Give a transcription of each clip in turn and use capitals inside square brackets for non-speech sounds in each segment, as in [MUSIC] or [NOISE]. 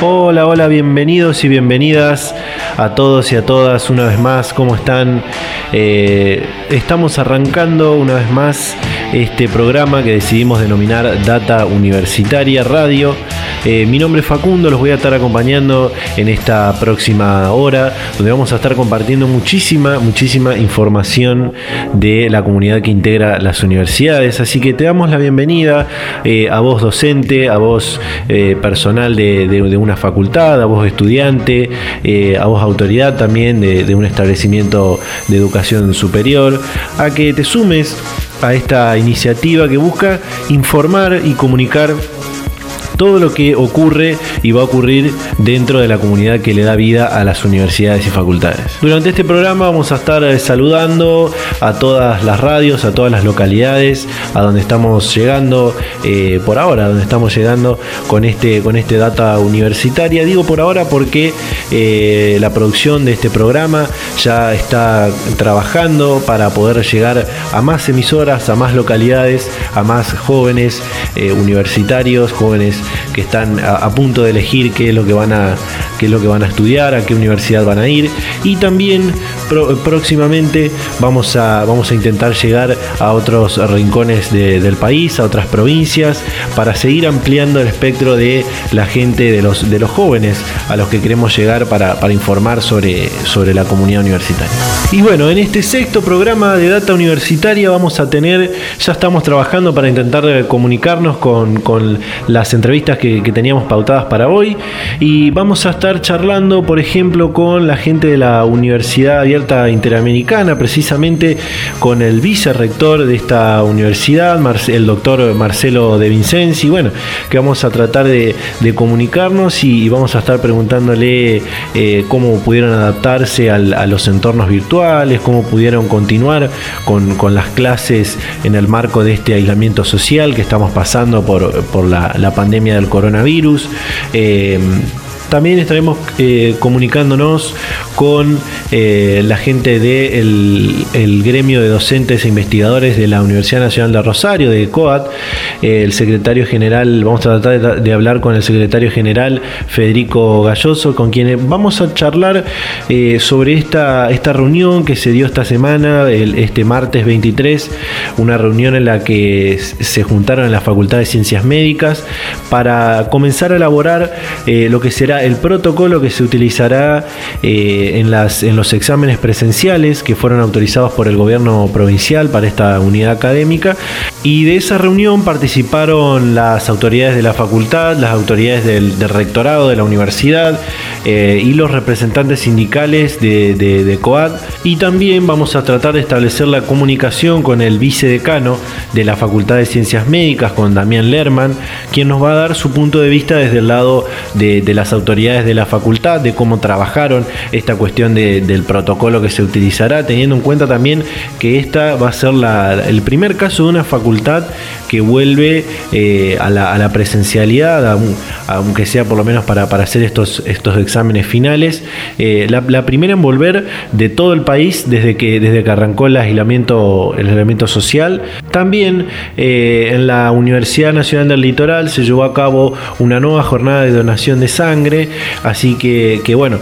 Hola, hola, bienvenidos y bienvenidas a todos y a todas una vez más. ¿Cómo están? Eh, estamos arrancando una vez más este programa que decidimos denominar Data Universitaria Radio. Eh, mi nombre es Facundo, los voy a estar acompañando en esta próxima hora, donde vamos a estar compartiendo muchísima, muchísima información de la comunidad que integra las universidades. Así que te damos la bienvenida eh, a vos docente, a vos personal de, de, una facultad, a vos estudiante, a vos autoridad también de, un establecimiento de educación superior, a que te sumes a esta iniciativa que busca informar y comunicar todo lo que ocurre y va a ocurrir dentro de la comunidad que le da vida a las universidades y facultades. Durante este programa vamos a estar eh, saludando a todas las radios, a todas las localidades, a donde estamos llegando eh, por ahora, donde estamos llegando con este, con este data universitaria. Digo por ahora porque eh, la producción de este programa ya está trabajando para poder llegar a más emisoras, a más localidades, a más jóvenes universitarios, jóvenes que están a, punto de elegir qué es lo que van a qué es lo que van a estudiar, a qué universidad van a ir. Y también próximamente vamos a, vamos a intentar llegar a otros rincones del país, a otras provincias, para seguir ampliando el espectro de la gente, de los, de los jóvenes a los que queremos llegar para, informar sobre, sobre la comunidad universitaria. Y bueno, en este sexto programa de Data Universitaria vamos a tener, ya estamos trabajando para intentar comunicarnos con, con las entrevistas que, teníamos pautadas para hoy y vamos a estar charlando, por ejemplo, con la gente de la Universidad Interamericana, precisamente con el vicerrector de esta universidad, el doctor Marcelo de Vincenzi, bueno, que vamos a tratar de, comunicarnos y, vamos a estar preguntándole eh, cómo pudieron adaptarse a los entornos virtuales, cómo pudieron continuar con, las clases en el marco de este aislamiento social que estamos pasando por, la, pandemia del coronavirus. Eh, también estaremos eh, comunicándonos con eh, la gente del el gremio de docentes e investigadores de la Universidad Nacional de Rosario, de COAT. Eh, el secretario general, vamos a tratar de, hablar con el secretario general Federico Galloso, con quien vamos a charlar sobre esta, esta reunión que se dio esta semana, este martes 23, una reunión en la que se juntaron en la Facultad de Ciencias Médicas para comenzar a elaborar lo que será el protocolo que se utilizará eh, en, las, en los exámenes presenciales que fueron autorizados por el gobierno provincial para esta unidad académica. Y de esa reunión participaron las autoridades de la facultad, las autoridades del, rectorado de la universidad eh, y los representantes sindicales de, COAD. Y también vamos a tratar de establecer la comunicación con el vicedecano de la Facultad de Ciencias Médicas, con Damián Lerman, quien nos va a dar su punto de vista desde el lado de, las autoridades autoridades de la facultad, de cómo trabajaron esta cuestión del protocolo que se utilizará, teniendo en cuenta también que esta va a ser el primer caso de una facultad que vuelve eh, a, la, presencialidad, aunque sea por lo menos para, hacer estos, exámenes finales. Eh, la, primera en volver de todo el país desde que, desde que arrancó el aislamiento, el aislamiento social. También eh, en la Universidad Nacional del Litoral se llevó a cabo una nueva jornada de donación de sangre así que, bueno,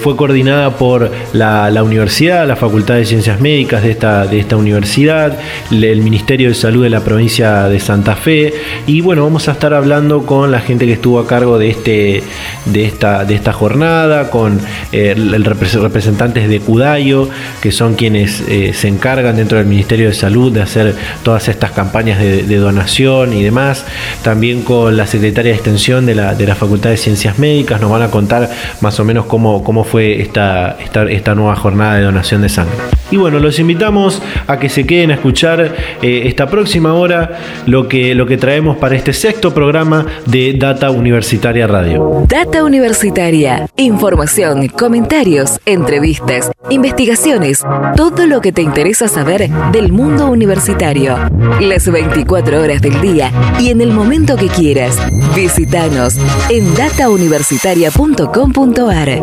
fue coordinada por la, universidad, la Facultad de Ciencias Médicas de esta, de esta universidad, el Ministerio de Salud de la provincia de Santa Fe, y bueno, vamos a estar hablando con la gente que estuvo a cargo de, este, de, esta, de esta jornada, con eh, el representantes de Cudayo, que son quienes eh, se encargan dentro del Ministerio de Salud de hacer todas estas campañas de, donación y demás, también con la secretaria de Extensión de la, de la Facultad de Ciencias Médicas, nos van a contar más o menos cómo, cómo fue esta, esta, esta nueva jornada de donación de sangre. Y bueno, los invitamos a que se queden a escuchar eh, esta próxima próxima hora lo que, lo que traemos para este sexto programa de Data Universitaria Radio. Data Universitaria. Información, comentarios, entrevistas, investigaciones, todo lo que te interesa saber del mundo universitario. Las 24 horas del día y en el momento que quieras. Visítanos en datauniversitaria.com.ar.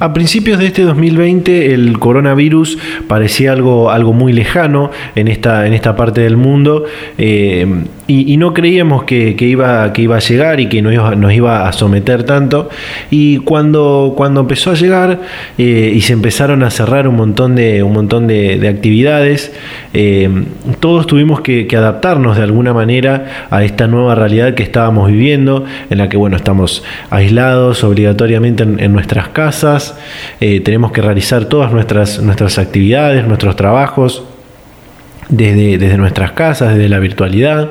A principios de este 2020 el coronavirus parecía algo, algo muy lejano en esta, en esta parte del mundo eh, y, no creíamos que, iba, que iba a llegar y que nos iba, nos iba a someter tanto. Y cuando, cuando empezó a llegar eh, y se empezaron a cerrar un montón de, un montón de, actividades, eh, todos tuvimos que, adaptarnos de alguna manera a esta nueva realidad que estábamos viviendo, en la que bueno, estamos aislados obligatoriamente en, nuestras casas, eh, tenemos que realizar todas nuestras, nuestras actividades, nuestros trabajos desde, nuestras casas, desde la virtualidad.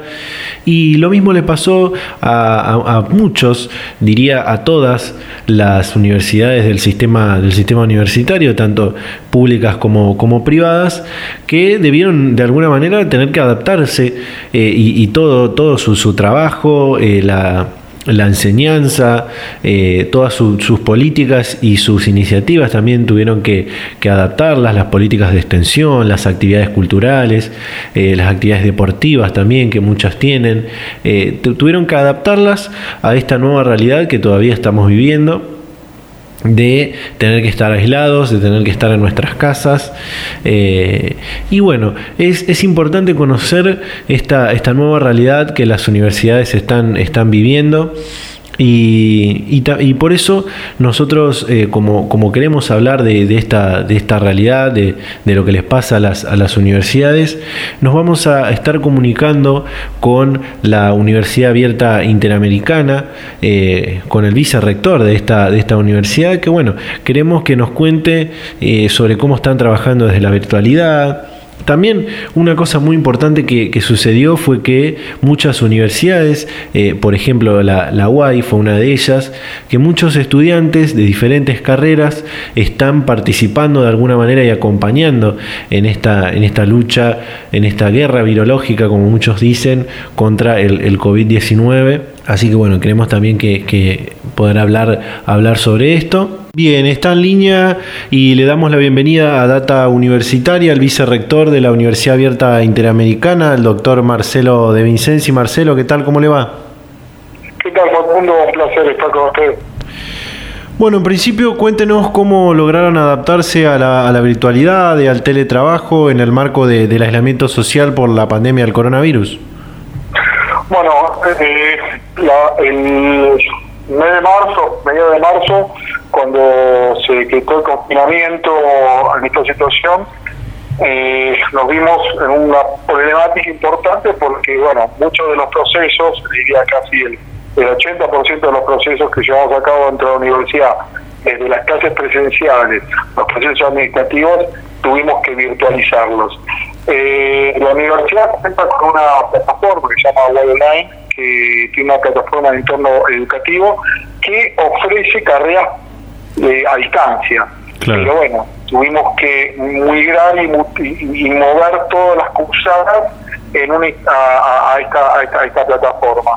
Y lo mismo le pasó a, muchos, diría a todas las universidades del sistema, del sistema universitario, tanto públicas como, como privadas, que debieron de alguna manera tener que adaptarse eh, y, todo, todo su, su trabajo, eh, la la enseñanza, eh, todas sus políticas y sus iniciativas también tuvieron que, adaptarlas, las políticas de extensión, las actividades culturales, eh, las actividades deportivas también, que muchas tienen, eh, tuvieron que adaptarlas a esta nueva realidad que todavía estamos viviendo de tener que estar aislados, de tener que estar en nuestras casas. Eh, y bueno, es, importante conocer esta, esta nueva realidad que las universidades están, están viviendo. Y, y, por eso nosotros, eh, como, como, queremos hablar de, esta, de esta realidad, de, lo que les pasa a las, a las, universidades, nos vamos a estar comunicando con la Universidad Abierta Interamericana, eh, con el vicerrector de esta, de esta universidad, que bueno, queremos que nos cuente eh, sobre cómo están trabajando desde la virtualidad, también una cosa muy importante que, sucedió fue que muchas universidades, eh, por ejemplo la, la UAI fue una de ellas, que muchos estudiantes de diferentes carreras están participando de alguna manera y acompañando en esta, en esta lucha, en esta guerra virológica, como muchos dicen, contra el, el COVID-19. Así que bueno, queremos también que, poder hablar, hablar sobre esto. Bien, está en línea y le damos la bienvenida a Data Universitaria, al vicerrector de la Universidad Abierta Interamericana, el doctor Marcelo de Vincenzi. Marcelo, ¿qué tal? ¿Cómo le va? ¿Qué tal, Facundo? Un placer estar con usted. Bueno, en principio cuéntenos cómo lograron adaptarse a la, virtualidad y al teletrabajo en el marco del aislamiento social por la pandemia del coronavirus. Bueno, eh, el mes de marzo, medio de marzo, cuando se decretó el confinamiento en esta situación, eh, nos vimos en una problemática importante porque, bueno, muchos de los procesos, diría casi el, el 80% de los procesos que llevamos a cabo dentro de la universidad, desde las clases presenciales, los procesos administrativos, tuvimos que virtualizarlos. Eh, la universidad cuenta con una plataforma que se llama Web Online, que tiene una plataforma de entorno educativo que ofrece carreras eh, a distancia. Pero bueno, tuvimos que migrar y, mover todas las cursadas en una, a, esta, esta, plataforma.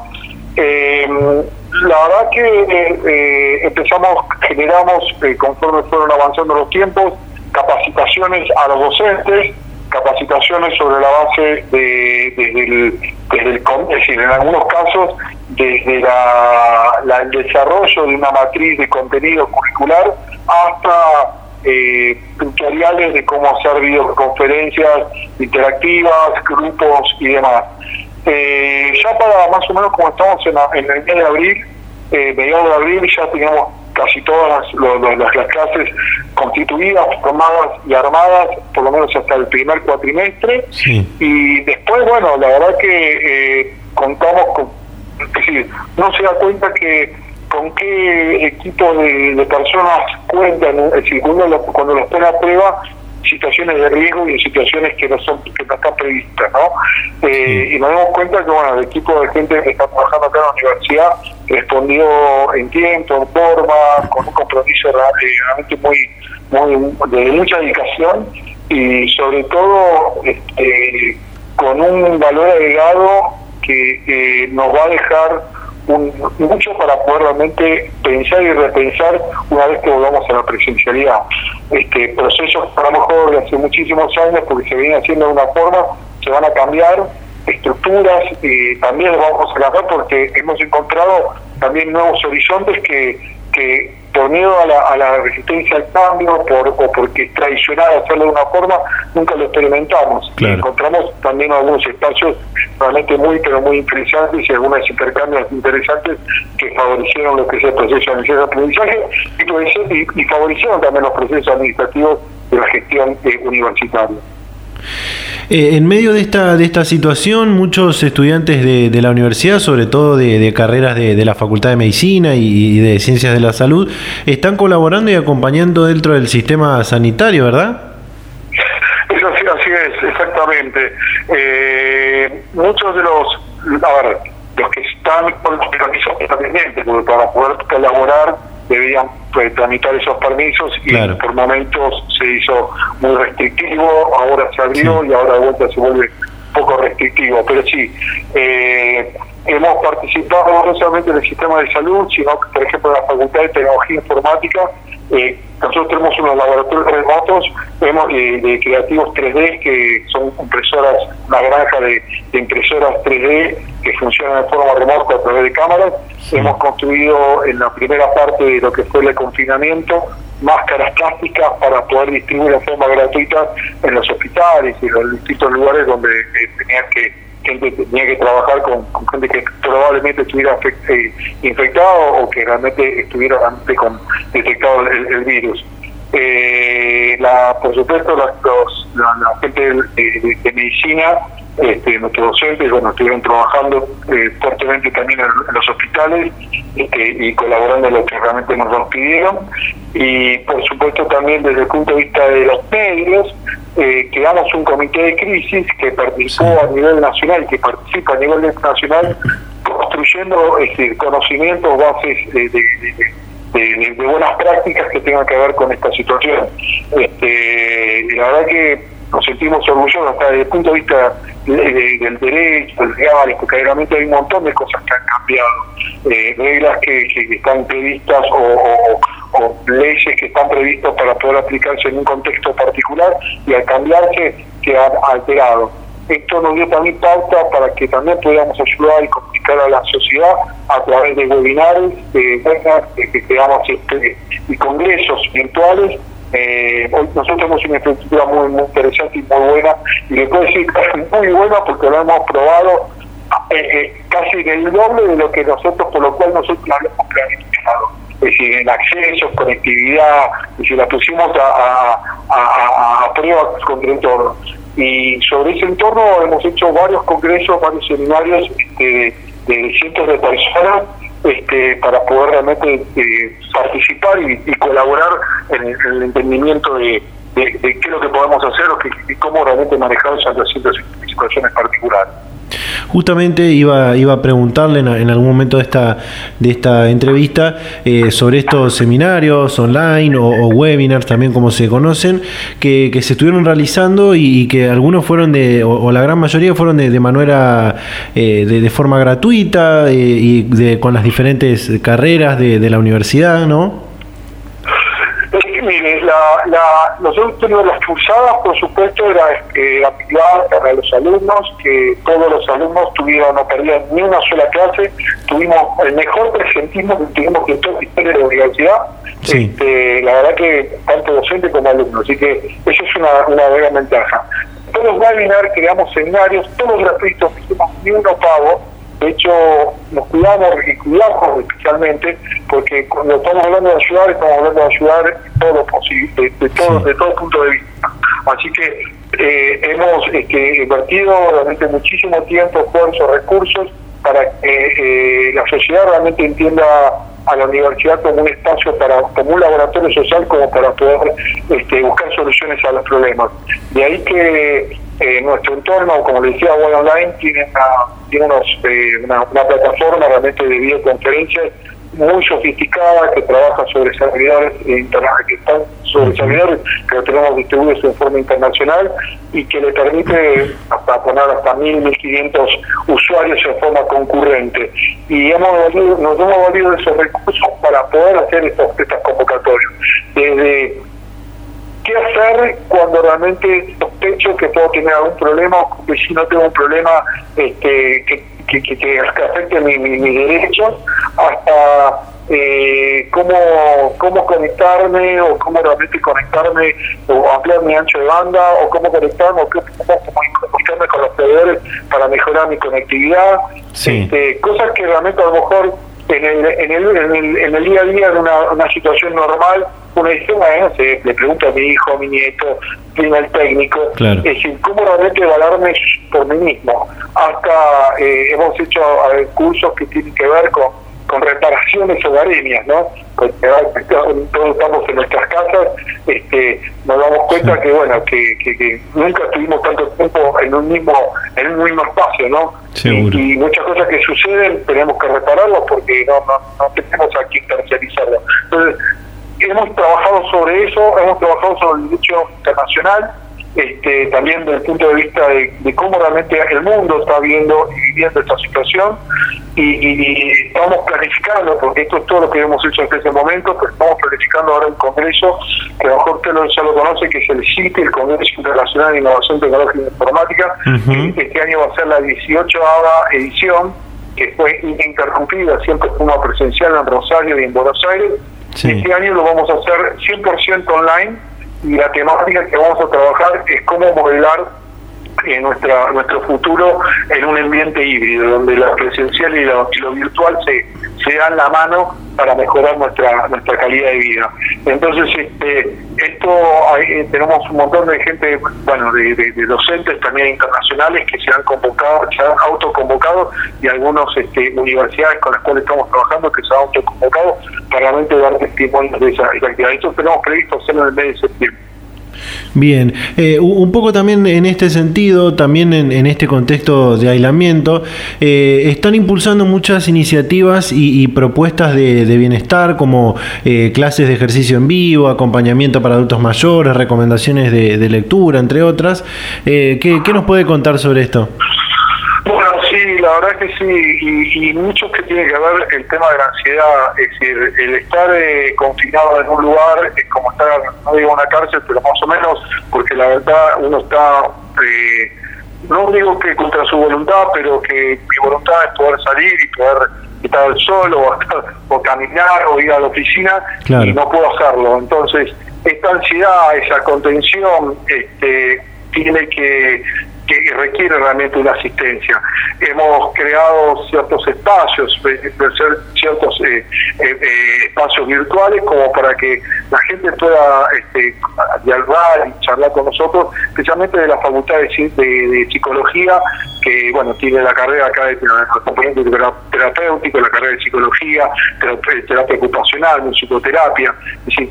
Em, la verdad que eh, empezamos, generamos, eh, conforme fueron avanzando los tiempos, capacitaciones a los docentes, capacitaciones sobre la base de, desde el, desde el, es decir, en algunos casos desde la, el desarrollo de una matriz de contenido curricular hasta eh, tutoriales de cómo hacer videoconferencias interactivas, grupos y demás. Eh, ya para más o menos como estamos en, en el mes de abril, eh, mediados de abril ya teníamos casi todas las, las, clases constituidas, formadas y armadas, por lo menos hasta el primer cuatrimestre. Y después, bueno, la verdad que eh, contamos con, es decir, no se da cuenta que con qué equipo de, personas cuentan, es decir, cuando, cuando los pone a prueba situaciones de riesgo y en situaciones que no son que no están previstas, ¿no? Eh, y nos damos cuenta que bueno el equipo de gente que está trabajando acá en la universidad respondió en tiempo, en forma, con un compromiso realmente muy, muy de mucha dedicación y sobre todo este, con un valor agregado que nos va a dejar un, mucho para poder realmente pensar y repensar una vez que volvamos a la presencialidad. Este procesos a lo mejor de hace muchísimos años, porque se viene haciendo de una forma, se van a cambiar estructuras y también vamos a cambiar porque hemos encontrado también nuevos horizontes que, que por miedo a la, a la resistencia al cambio por, o porque es tradicional hacerlo de una forma, nunca lo experimentamos. encontramos también algunos espacios realmente muy, pero muy interesantes y algunos intercambios interesantes que favorecieron lo que es el proceso de aprendizaje y, y, favorecieron también los procesos administrativos de la gestión eh, universitaria. Eh, en medio de esta, de esta situación, muchos estudiantes de, la universidad, sobre todo de, carreras de, la Facultad de Medicina y, de Ciencias de la Salud, están colaborando y acompañando dentro del sistema sanitario, ¿verdad? Eso sí, así es, exactamente. Eh, muchos de los, a ver, los que están con los permisos porque para poder colaborar debían pues, tramitar esos permisos y por momentos se hizo muy restrictivo, ahora se abrió y ahora de vuelta se vuelve poco restrictivo, pero sí, eh, hemos participado no solamente en el sistema de salud, sino que, por ejemplo, en la Facultad de Tecnología Informática, eh, nosotros tenemos unos laboratorios remotos de, creativos 3D, que son impresoras, una granja de, impresoras 3D que funcionan de forma remota a través de cámaras. Hemos construido en la primera parte de lo que fue el confinamiento máscaras plásticas para poder distribuir de forma gratuita en los hospitales y en los distintos lugares donde eh, tenía que gente tenía que trabajar con, gente que probablemente estuviera eh, infectado o que realmente estuviera realmente con detectado el, virus. Eh, la, por supuesto, la, la, gente de, medicina, este, nuestros docentes, bueno, estuvieron trabajando eh, fuertemente también en, los hospitales este, y colaborando en lo que realmente nos pidieron. Y por supuesto también desde el punto de vista de los medios, eh, creamos un comité de crisis que participó a nivel nacional, que participa a nivel nacional, construyendo este, conocimientos, bases de, de, buenas prácticas que tengan que ver con esta situación. Este, la verdad que nos sentimos orgullosos hasta desde el punto de vista del derecho, del legal, porque realmente hay un montón de cosas que han cambiado, eh, reglas que, están previstas o, leyes que están previstas para poder aplicarse en un contexto particular y al cambiarse que han alterado. Esto nos dio también pauta para que también podamos ayudar y comunicar a la sociedad a través de webinars, de, que creamos este, y congresos virtuales eh, nosotros tenemos una infraestructura muy, muy interesante y muy buena, y le puedo decir es muy buena porque lo hemos probado eh, eh, casi del doble de lo que nosotros, por lo cual nosotros lo hemos planificado. Es decir, en acceso, conectividad, y si la pusimos a, a, a, prueba contra entorno. Y sobre ese entorno hemos hecho varios congresos, varios seminarios este, de cientos de personas este, para poder realmente eh, participar y, colaborar en, el entendimiento de, qué es lo que podemos hacer o y cómo realmente manejar esas situaciones particulares. Justamente iba, iba a preguntarle en, algún momento de esta, de esta entrevista eh, sobre estos seminarios online o, webinars, también como se conocen, que, se estuvieron realizando y, que algunos fueron de, o, la gran mayoría fueron de, de manera, eh, de, forma gratuita eh, y de, con las diferentes carreras de, la universidad, ¿no? Mire, la, la, nosotros las cursadas, por supuesto, era eh, para los alumnos, que todos los alumnos tuvieron, no perdían ni una sola clase, tuvimos el mejor presentismo que tuvimos en toda la historia de la universidad, este, la verdad que tanto docente como alumno, así que eso es una, una gran ventaja. Todos los webinars, creamos seminarios, todos gratuitos, no hicimos ni uno pago, de hecho, nos cuidamos y cuidamos especialmente porque cuando estamos hablando de ayudar, estamos hablando de ayudar de todo, posible, de, todo, de todo punto de vista. Así que eh, hemos este, invertido realmente muchísimo tiempo, esfuerzo, recursos para que eh, la sociedad realmente entienda a la universidad como un espacio para como un laboratorio social como para poder este, buscar soluciones a los problemas. De ahí que eh, nuestro entorno como le decía Web Online tiene una tiene unos, eh, una, plataforma realmente de videoconferencias muy sofisticada que trabaja sobre servidores internacionales, que están sobre servidores que lo tenemos distribuidos en forma internacional y que le permite hasta poner hasta 1.000, 1.500 usuarios en forma concurrente. Y hemos nos hemos valido esos recursos para poder hacer estos, estas convocatorias. Desde qué hacer cuando realmente sospecho que puedo tener algún problema o que si no tengo un problema este, que, que, que, afecte mi, mi, mis derechos, hasta eh, cómo, cómo conectarme o cómo realmente conectarme o ampliar mi ancho de banda o cómo conectarme o cómo, comunicarme con los proveedores para mejorar mi conectividad. Este, cosas que realmente a lo mejor en el, en el, en el, en el día a día de una, una situación normal uno dice, bueno, se, le pregunto a mi hijo, a mi nieto, tiene el técnico, es decir, cómo realmente evaluarme por mí mismo. Hasta eh, hemos hecho cursos que tienen que ver con con reparaciones hogareñas, ¿no? Porque todos estamos en nuestras casas, este, nos damos cuenta que bueno, que, que, nunca estuvimos tanto tiempo en un mismo, en un mismo espacio, ¿no? Y, muchas cosas que suceden tenemos que repararlas porque no, no, no tenemos a tercerizarlo. Entonces, hemos trabajado sobre eso, hemos trabajado sobre el derecho internacional, este, también desde el punto de vista de, cómo realmente el mundo está viendo y viviendo esta situación y, estamos planificando, porque esto es todo lo que hemos hecho hasta ese momento, pero estamos planificando ahora un congreso que a lo mejor usted ya lo conoce, que es el CITE, el Congreso Internacional de Innovación Tecnológica e Informática, este año va a ser la 18 edición, que fue interrumpida, siempre como presencial en Rosario y en Buenos Aires, este año lo vamos a hacer 100% online y la temática que vamos a trabajar es cómo modelar en nuestra nuestro futuro en un ambiente híbrido donde la presencial y lo, virtual se, se dan la mano para mejorar nuestra nuestra calidad de vida. Entonces este esto hay, tenemos un montón de gente bueno de, docentes también internacionales que se han convocado se han autoconvocado y algunos este, universidades con las cuales estamos trabajando que se han autoconvocado para realmente dar testimonio de esa, actividad esto tenemos previsto hacerlo en el mes de septiembre Bien, eh, un poco también en este sentido, también en, este contexto de aislamiento, eh, están impulsando muchas iniciativas y, propuestas de, bienestar como eh, clases de ejercicio en vivo, acompañamiento para adultos mayores, recomendaciones de, lectura, entre otras. ¿qué, ¿Qué nos puede contar sobre esto? La verdad que sí, y, mucho que tiene que ver el tema de la ansiedad, es decir, el estar eh, confinado en un lugar es como estar, no digo una cárcel, pero más o menos, porque la verdad uno está, eh, no digo que contra su voluntad, pero que mi voluntad es poder salir y poder estar solo o, caminar o ir a la oficina y no puedo hacerlo. Entonces, esta ansiedad, esa contención, este, tiene que que requiere realmente una asistencia. Hemos creado ciertos espacios, eh, ciertos eh, eh, espacios virtuales como para que la gente pueda este, dialogar y charlar con nosotros, especialmente de la Facultad de, Psicología, que bueno tiene la carrera acá de componente terapéutico, la carrera de Psicología, terapia, ocupacional, musicoterapia, es decir,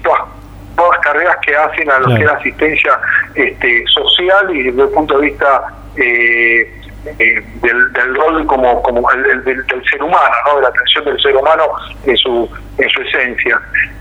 todas carreras que hacen a lo que es la asistencia este, social y desde el punto de vista eh, eh, del, rol como, como el, del, ser humano, ¿no? de la atención del ser humano en su, en su esencia.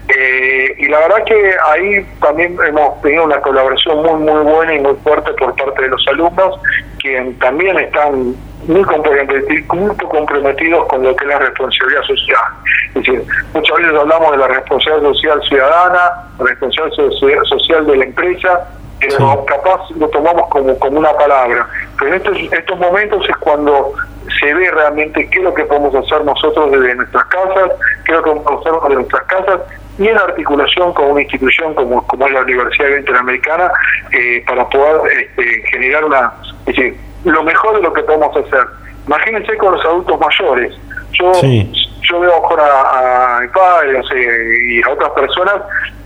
Eh, y la verdad que ahí también hemos tenido una colaboración muy muy buena y muy fuerte por parte de los alumnos, que también están muy comprometidos, con lo que es la responsabilidad social. Es decir, muchas veces hablamos de la responsabilidad social ciudadana, responsabilidad social de la empresa, pero capaz lo tomamos como, como una palabra. Pero en estos, estos momentos es cuando se ve realmente qué es lo que podemos hacer nosotros desde nuestras casas, qué es lo que podemos hacer desde nuestras casas y en articulación con una institución como, como es la Universidad Interamericana eh, para poder este, generar una, es decir, lo mejor de lo que podemos hacer. Imagínense con los adultos mayores. Yo yo veo ahora a, mi padre y a otras personas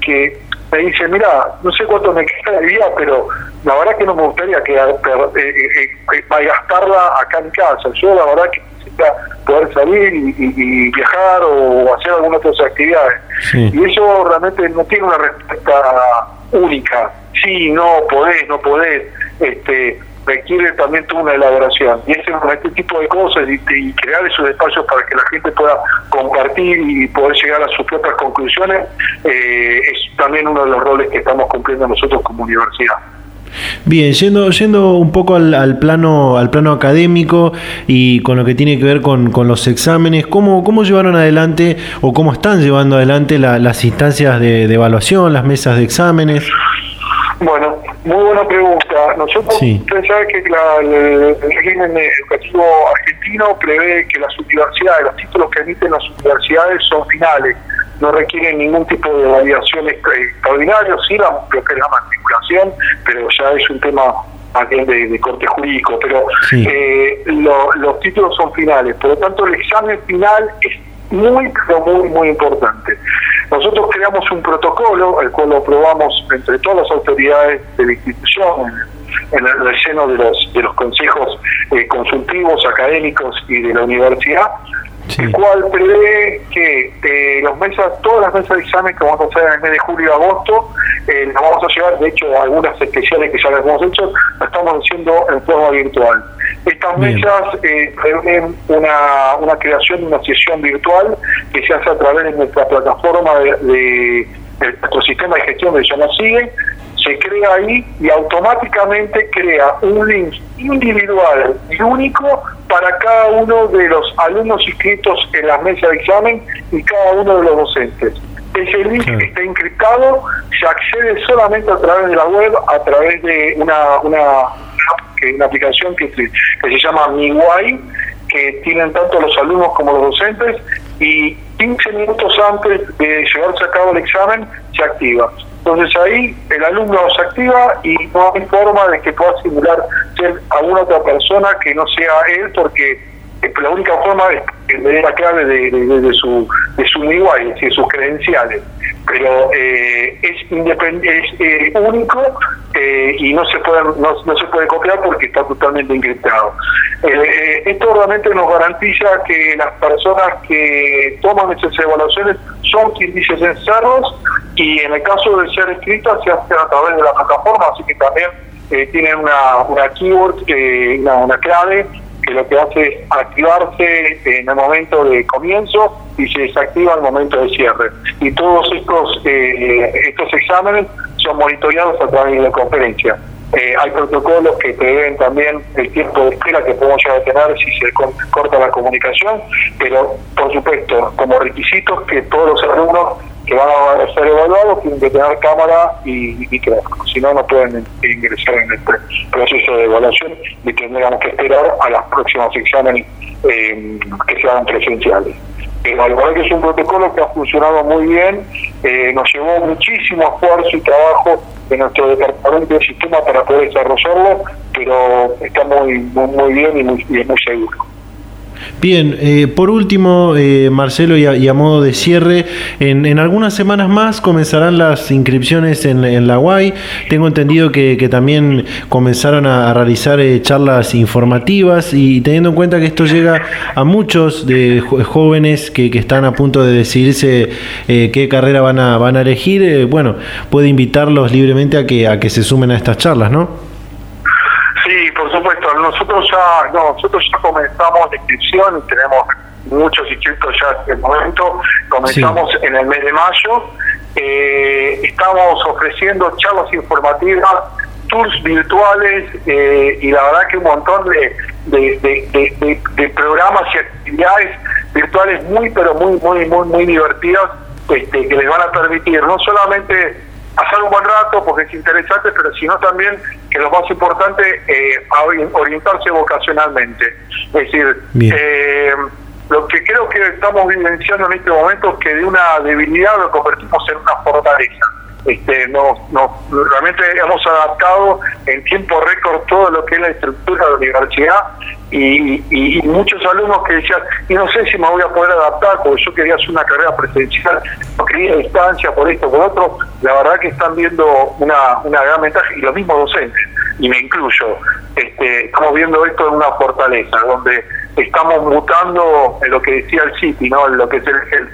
que me dicen, mira, no sé cuánto me queda de vida, pero la verdad que no me gustaría quedar, eh, eh, eh, gastarla acá en casa. Yo la verdad que necesita poder salir y, viajar o hacer algunas otras actividades. Y eso realmente no tiene una respuesta única. Sí, no, podés, no podés. Este, requiere también toda una elaboración. Y este, este tipo de cosas y, crear esos espacios para que la gente pueda compartir y poder llegar a sus propias conclusiones eh, es también uno de los roles que estamos cumpliendo nosotros como universidad. Bien, yendo, yendo un poco al, plano, al plano académico y con lo que tiene que ver con, los exámenes, ¿cómo, ¿cómo llevaron adelante o cómo están llevando adelante las instancias de, evaluación, las mesas de exámenes? Bueno, muy buena pregunta. Nosotros, usted sabe que el, régimen educativo argentino prevé que las universidades, los títulos que emiten las universidades son finales. No requieren ningún tipo de validación extraordinaria, sí la, lo que es la matriculación, pero ya es un tema más bien de, corte jurídico, pero eh, los títulos son finales, por lo tanto el examen final es muy, pero muy, muy importante. Nosotros creamos un protocolo, el cual lo aprobamos entre todas las autoridades de la institución, en, el seno de los, de los consejos eh, consultivos, académicos y de la universidad, el cual prevé que eh, los mesas, todas las mesas de examen que vamos a hacer en el mes de julio y agosto, eh, las vamos a llevar, de hecho, algunas especiales que ya las hemos hecho, las estamos haciendo en forma virtual. Estas mesas eh, una, una creación de una sesión virtual que se hace a través de nuestra plataforma de, de, nuestro sistema de gestión de llama Sigue, se crea ahí y automáticamente crea un link individual y único para cada uno de los alumnos inscritos en la mesa de examen y cada uno de los docentes. Ese link está encriptado, se accede solamente a través de la web, a través de una, una, una aplicación que, que se llama MiWai, que tienen tanto los alumnos como los docentes, y 15 minutos antes de llevarse a cabo el examen se activa. Entonces ahí el alumno se activa y no hay forma de que pueda simular ser alguna otra persona que no sea él porque la única forma es que la clave de, de, su de su es decir, sus credenciales. Pero eh, es, es eh, único eh, y no se puede no, no, se puede copiar porque está totalmente encriptado. esto realmente nos garantiza que las personas que toman esas evaluaciones son quienes dicen serlos y en el caso de ser escritas se hacen a través de la plataforma, así que también eh, tienen una, una keyword, eh, una, una clave que lo que hace es activarse en el momento de comienzo y se desactiva al momento de cierre. Y todos estos eh, estos exámenes son monitoreados a través de la conferencia. Eh, hay protocolos que prevén también el tiempo de espera que podemos llegar tener si se corta la comunicación, pero por supuesto, como requisitos que todos los alumnos que van a ser evaluados tienen que tener cámara y micrófono, si no, no pueden ingresar en el proceso de evaluación y tendríamos que esperar a los próximos exámenes eh, que se hagan presenciales. Pero la verdad que es un protocolo que ha funcionado muy bien, eh, nos llevó muchísimo esfuerzo y trabajo en nuestro departamento de sistema para poder desarrollarlo, pero está muy muy, bien y muy, y muy seguro. Bien, eh, por último, eh, Marcelo, y a, modo de cierre, en, algunas semanas más comenzarán las inscripciones en, la UAI. Tengo entendido que, también comenzaron a, realizar eh, charlas informativas y teniendo en cuenta que esto llega a muchos de jóvenes que, están a punto de decidirse qué carrera van a, van a elegir, bueno, puede invitarlos libremente a que, a que se sumen a estas charlas, ¿no? supuesto, nosotros ya, no, nosotros ya comenzamos la inscripción y tenemos muchos inscritos ya en el momento, comenzamos en el mes de mayo, eh, estamos ofreciendo charlas informativas, tours virtuales eh, y la verdad que un montón de, de, programas y actividades virtuales muy pero muy muy muy muy divertidas este, que les van a permitir no solamente pasar un buen rato porque es interesante, pero sino también que lo más importante, eh, orientarse vocacionalmente. Es decir, eh, lo que creo que estamos vivenciando en este momento es que de una debilidad lo convertimos en una fortaleza. Este, no, no, realmente hemos adaptado en tiempo récord todo lo que es la estructura de la universidad y, muchos alumnos que decían, y no sé si me voy a poder adaptar porque yo quería hacer una carrera presencial, no quería distancia por esto, por otro, la verdad que están viendo una, una gran ventaja y los mismos docentes, y me incluyo, este, estamos viendo esto en una fortaleza, donde estamos mutando en lo que decía el City, ¿no? en lo que es el,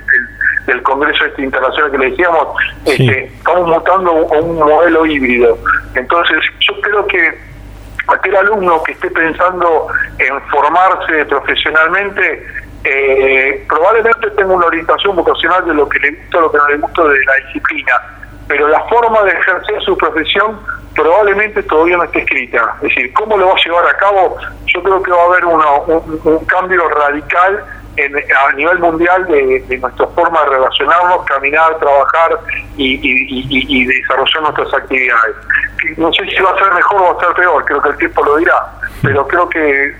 del Congreso este Internacional que le decíamos, este, estamos mutando un modelo híbrido. Entonces, yo creo que aquel alumno que esté pensando en formarse profesionalmente, eh, probablemente tenga una orientación vocacional de lo que le gusta lo que no le gusta de la disciplina, pero la forma de ejercer su profesión probablemente todavía no esté escrita. Es decir, ¿cómo lo va a llevar a cabo? Yo creo que va a haber un, cambio radical a nivel mundial de, nuestra forma de relacionarnos, caminar, trabajar y, desarrollar nuestras actividades. No sé si va a ser mejor o va a ser peor, creo que el tiempo lo dirá, pero creo que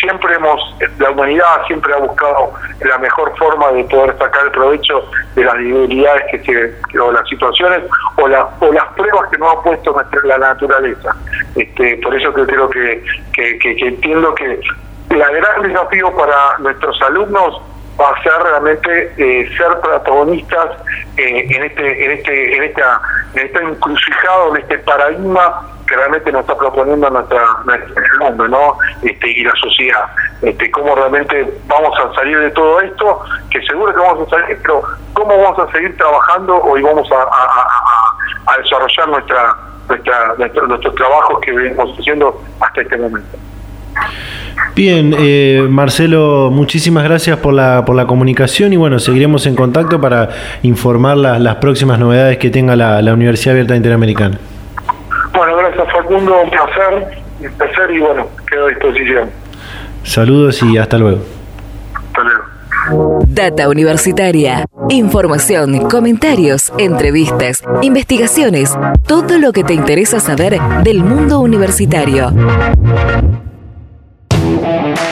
siempre hemos, la humanidad siempre ha buscado la mejor forma de poder sacar el provecho de las debilidades que se, o las situaciones o, o las pruebas que nos ha puesto la naturaleza. Este, por eso que creo que, entiendo que el gran desafío para nuestros alumnos va a ser realmente eh, ser protagonistas eh, en este en este en esta en este encrucijado en este paradigma que realmente nos está proponiendo nuestra, el mundo ¿no? este, y la sociedad. Este, cómo realmente vamos a salir de todo esto, que seguro que vamos a salir, pero cómo vamos a seguir trabajando hoy vamos a, desarrollar nuestra, nuestra, nuestros trabajos que venimos haciendo hasta este momento. Bien, eh, Marcelo, muchísimas gracias por la, por la comunicación y bueno, seguiremos en contacto para informar las próximas novedades que tenga la, la Universidad Abierta Interamericana. Bueno, gracias Facundo, un placer, un placer y bueno, quedo a disposición. Saludos y hasta luego. Hasta luego. Data Universitaria. Información, comentarios, entrevistas, investigaciones, todo lo que te interesa saber del mundo universitario.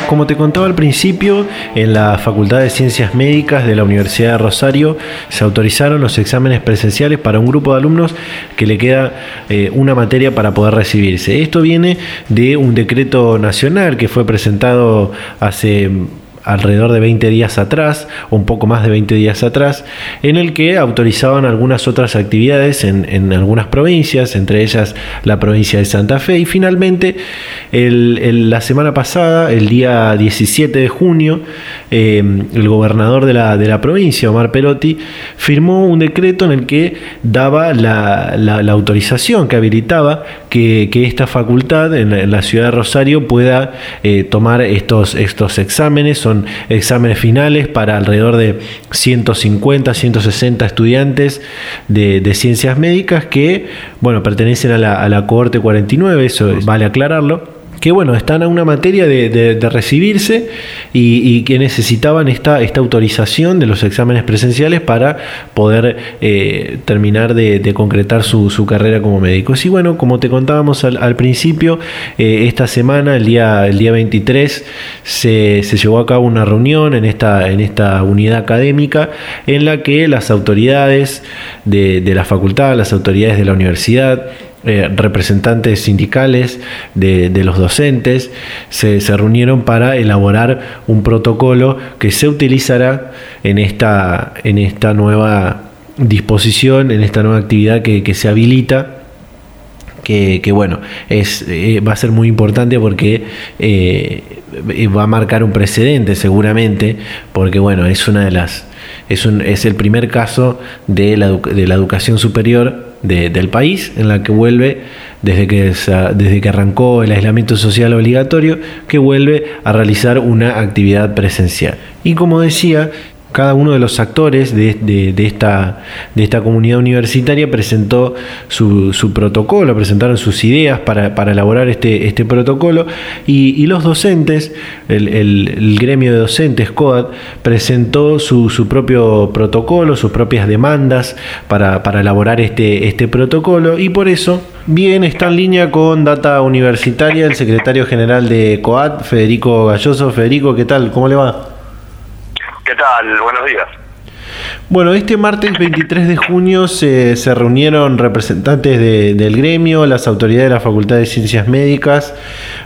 Como te contaba al principio, en la Facultad de Ciencias Médicas de la Universidad de Rosario se autorizaron los exámenes presenciales para un grupo de alumnos que le queda eh, una materia para poder recibirse. Esto viene de un decreto nacional que fue presentado hace alrededor de 20 días atrás, un poco más de 20 días atrás, en el que autorizaban algunas otras actividades en, algunas provincias, entre ellas la provincia de Santa Fe, y finalmente la semana pasada, el día 17 de junio, eh, el gobernador de la, de la provincia, Omar Perotti, firmó un decreto en el que daba la, la, autorización que habilitaba que, que esta facultad en, la ciudad de Rosario pueda eh, tomar estos, estos exámenes. Son exámenes finales para alrededor de 150, 160 estudiantes de, ciencias médicas que, bueno, pertenecen a la, a la cohorte 49, eso vale aclararlo que bueno, están a una materia de, recibirse y, que necesitaban esta, esta autorización de los exámenes presenciales para poder eh, terminar de, concretar su, carrera como médicos. Y bueno, como te contábamos al, principio, eh, esta semana, el día, el día 23, se, llevó a cabo una reunión en esta, en esta unidad académica en la que las autoridades de, de la facultad, las autoridades de la universidad, eh, representantes sindicales de, los docentes se, reunieron para elaborar un protocolo que se utilizará en esta, en esta nueva disposición, en esta nueva actividad que, se habilita. Que, bueno, es, eh, va a ser muy importante porque eh, va a marcar un precedente seguramente, porque bueno, es una de las, es, un, es el primer caso de la, de la educación superior del país, en la que vuelve, desde que, desde que arrancó el aislamiento social obligatorio, que vuelve a realizar una actividad presencial. Y como decía, cada uno de los actores de, esta, de esta comunidad universitaria presentó su, protocolo, presentaron sus ideas para, elaborar este, este protocolo y, los docentes, el, gremio de docentes, COAD, presentó su, propio protocolo, sus propias demandas para, elaborar este, este protocolo y por eso Bien, está en línea con Data Universitaria el secretario general de COAD, Federico Galloso. Federico, ¿qué tal? ¿Cómo le va? ¿Qué tal? Buenos días. Bueno, este martes 23 de junio se, se reunieron representantes del gremio, las autoridades de la Facultad de Ciencias Médicas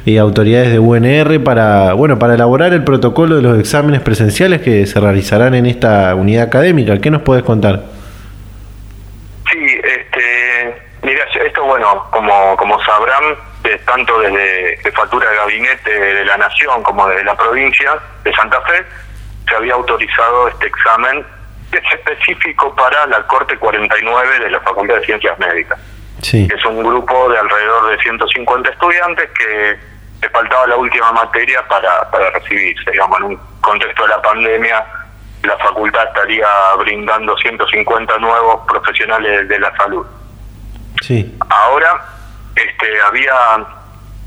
y autoridades de UNR para, bueno, para elaborar el protocolo de los exámenes presenciales que se realizarán en esta unidad académica. ¿Qué nos puedes contar? Sí, este, mira, esto bueno, como, como sabrán, tanto desde Jefatura de Gabinete de la Nación como desde la provincia de Santa Fe, se había autorizado este examen que es específico para la Corte 49 de la Facultad de Ciencias Médicas. Sí. Es un grupo de alrededor de 150 estudiantes que le faltaba la última materia para, para recibirse. Digamos, en un contexto de la pandemia, la facultad estaría brindando 150 nuevos profesionales de la salud. Sí. Ahora este, había,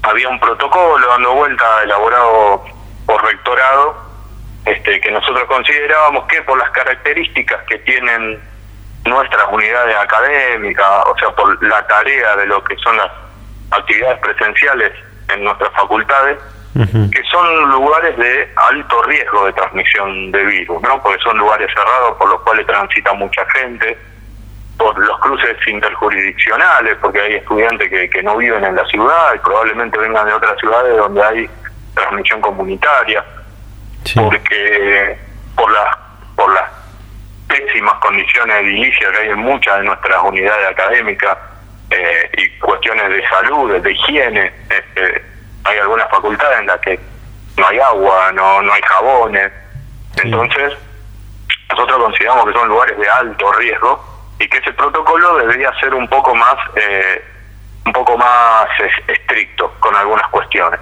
había un protocolo dando vuelta elaborado por rectorado este, que nosotros considerábamos que por las características que tienen nuestras unidades académicas, o sea, por la tarea de lo que son las actividades presenciales en nuestras facultades, que son lugares de alto riesgo de transmisión de virus, ¿no? Porque son lugares cerrados por los cuales transita mucha gente, por los cruces interjurisdiccionales, porque hay estudiantes que, que no viven en la ciudad y probablemente vengan de otras ciudades donde hay transmisión comunitaria, Sí. porque por las por las pésimas condiciones edilicias que hay en muchas de nuestras unidades académicas eh, y cuestiones de salud, de higiene, este, hay algunas facultades en las que no hay agua, no, no hay jabones, Sí. entonces nosotros consideramos que son lugares de alto riesgo y que ese protocolo debería ser un poco más eh, un poco más es- estricto con algunas cuestiones.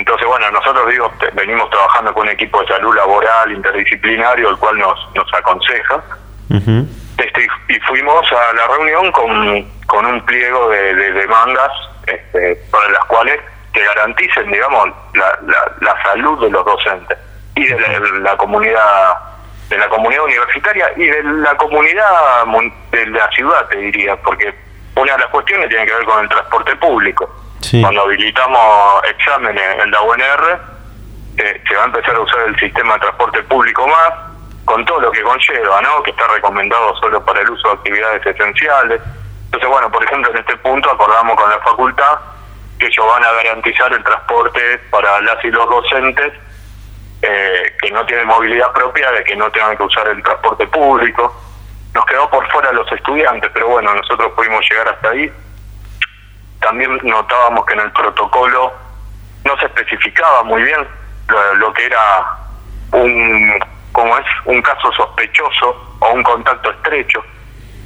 Entonces, bueno, nosotros digo, venimos trabajando con un equipo de salud laboral interdisciplinario, el cual nos, nos aconseja. Este, y fuimos a la reunión con, con un pliego de, de demandas este, para las cuales que garanticen, digamos, la, la, la salud de los docentes y de la, la comunidad de la comunidad universitaria y de la comunidad mun- de la ciudad, te diría, porque una de las cuestiones tiene que ver con el transporte público. Cuando habilitamos exámenes en la UNR, eh, se va a empezar a usar el sistema de transporte público más, con todo lo que conlleva, ¿no? Que está recomendado solo para el uso de actividades esenciales. Entonces, bueno, por ejemplo, en este punto acordamos con la facultad que ellos van a garantizar el transporte para las y los docentes eh, que no tienen movilidad propia, de que no tengan que usar el transporte público. Nos quedó por fuera los estudiantes, pero bueno, nosotros pudimos llegar hasta ahí. También notábamos que en el protocolo no se especificaba muy bien lo, que era un como es un caso sospechoso o un contacto estrecho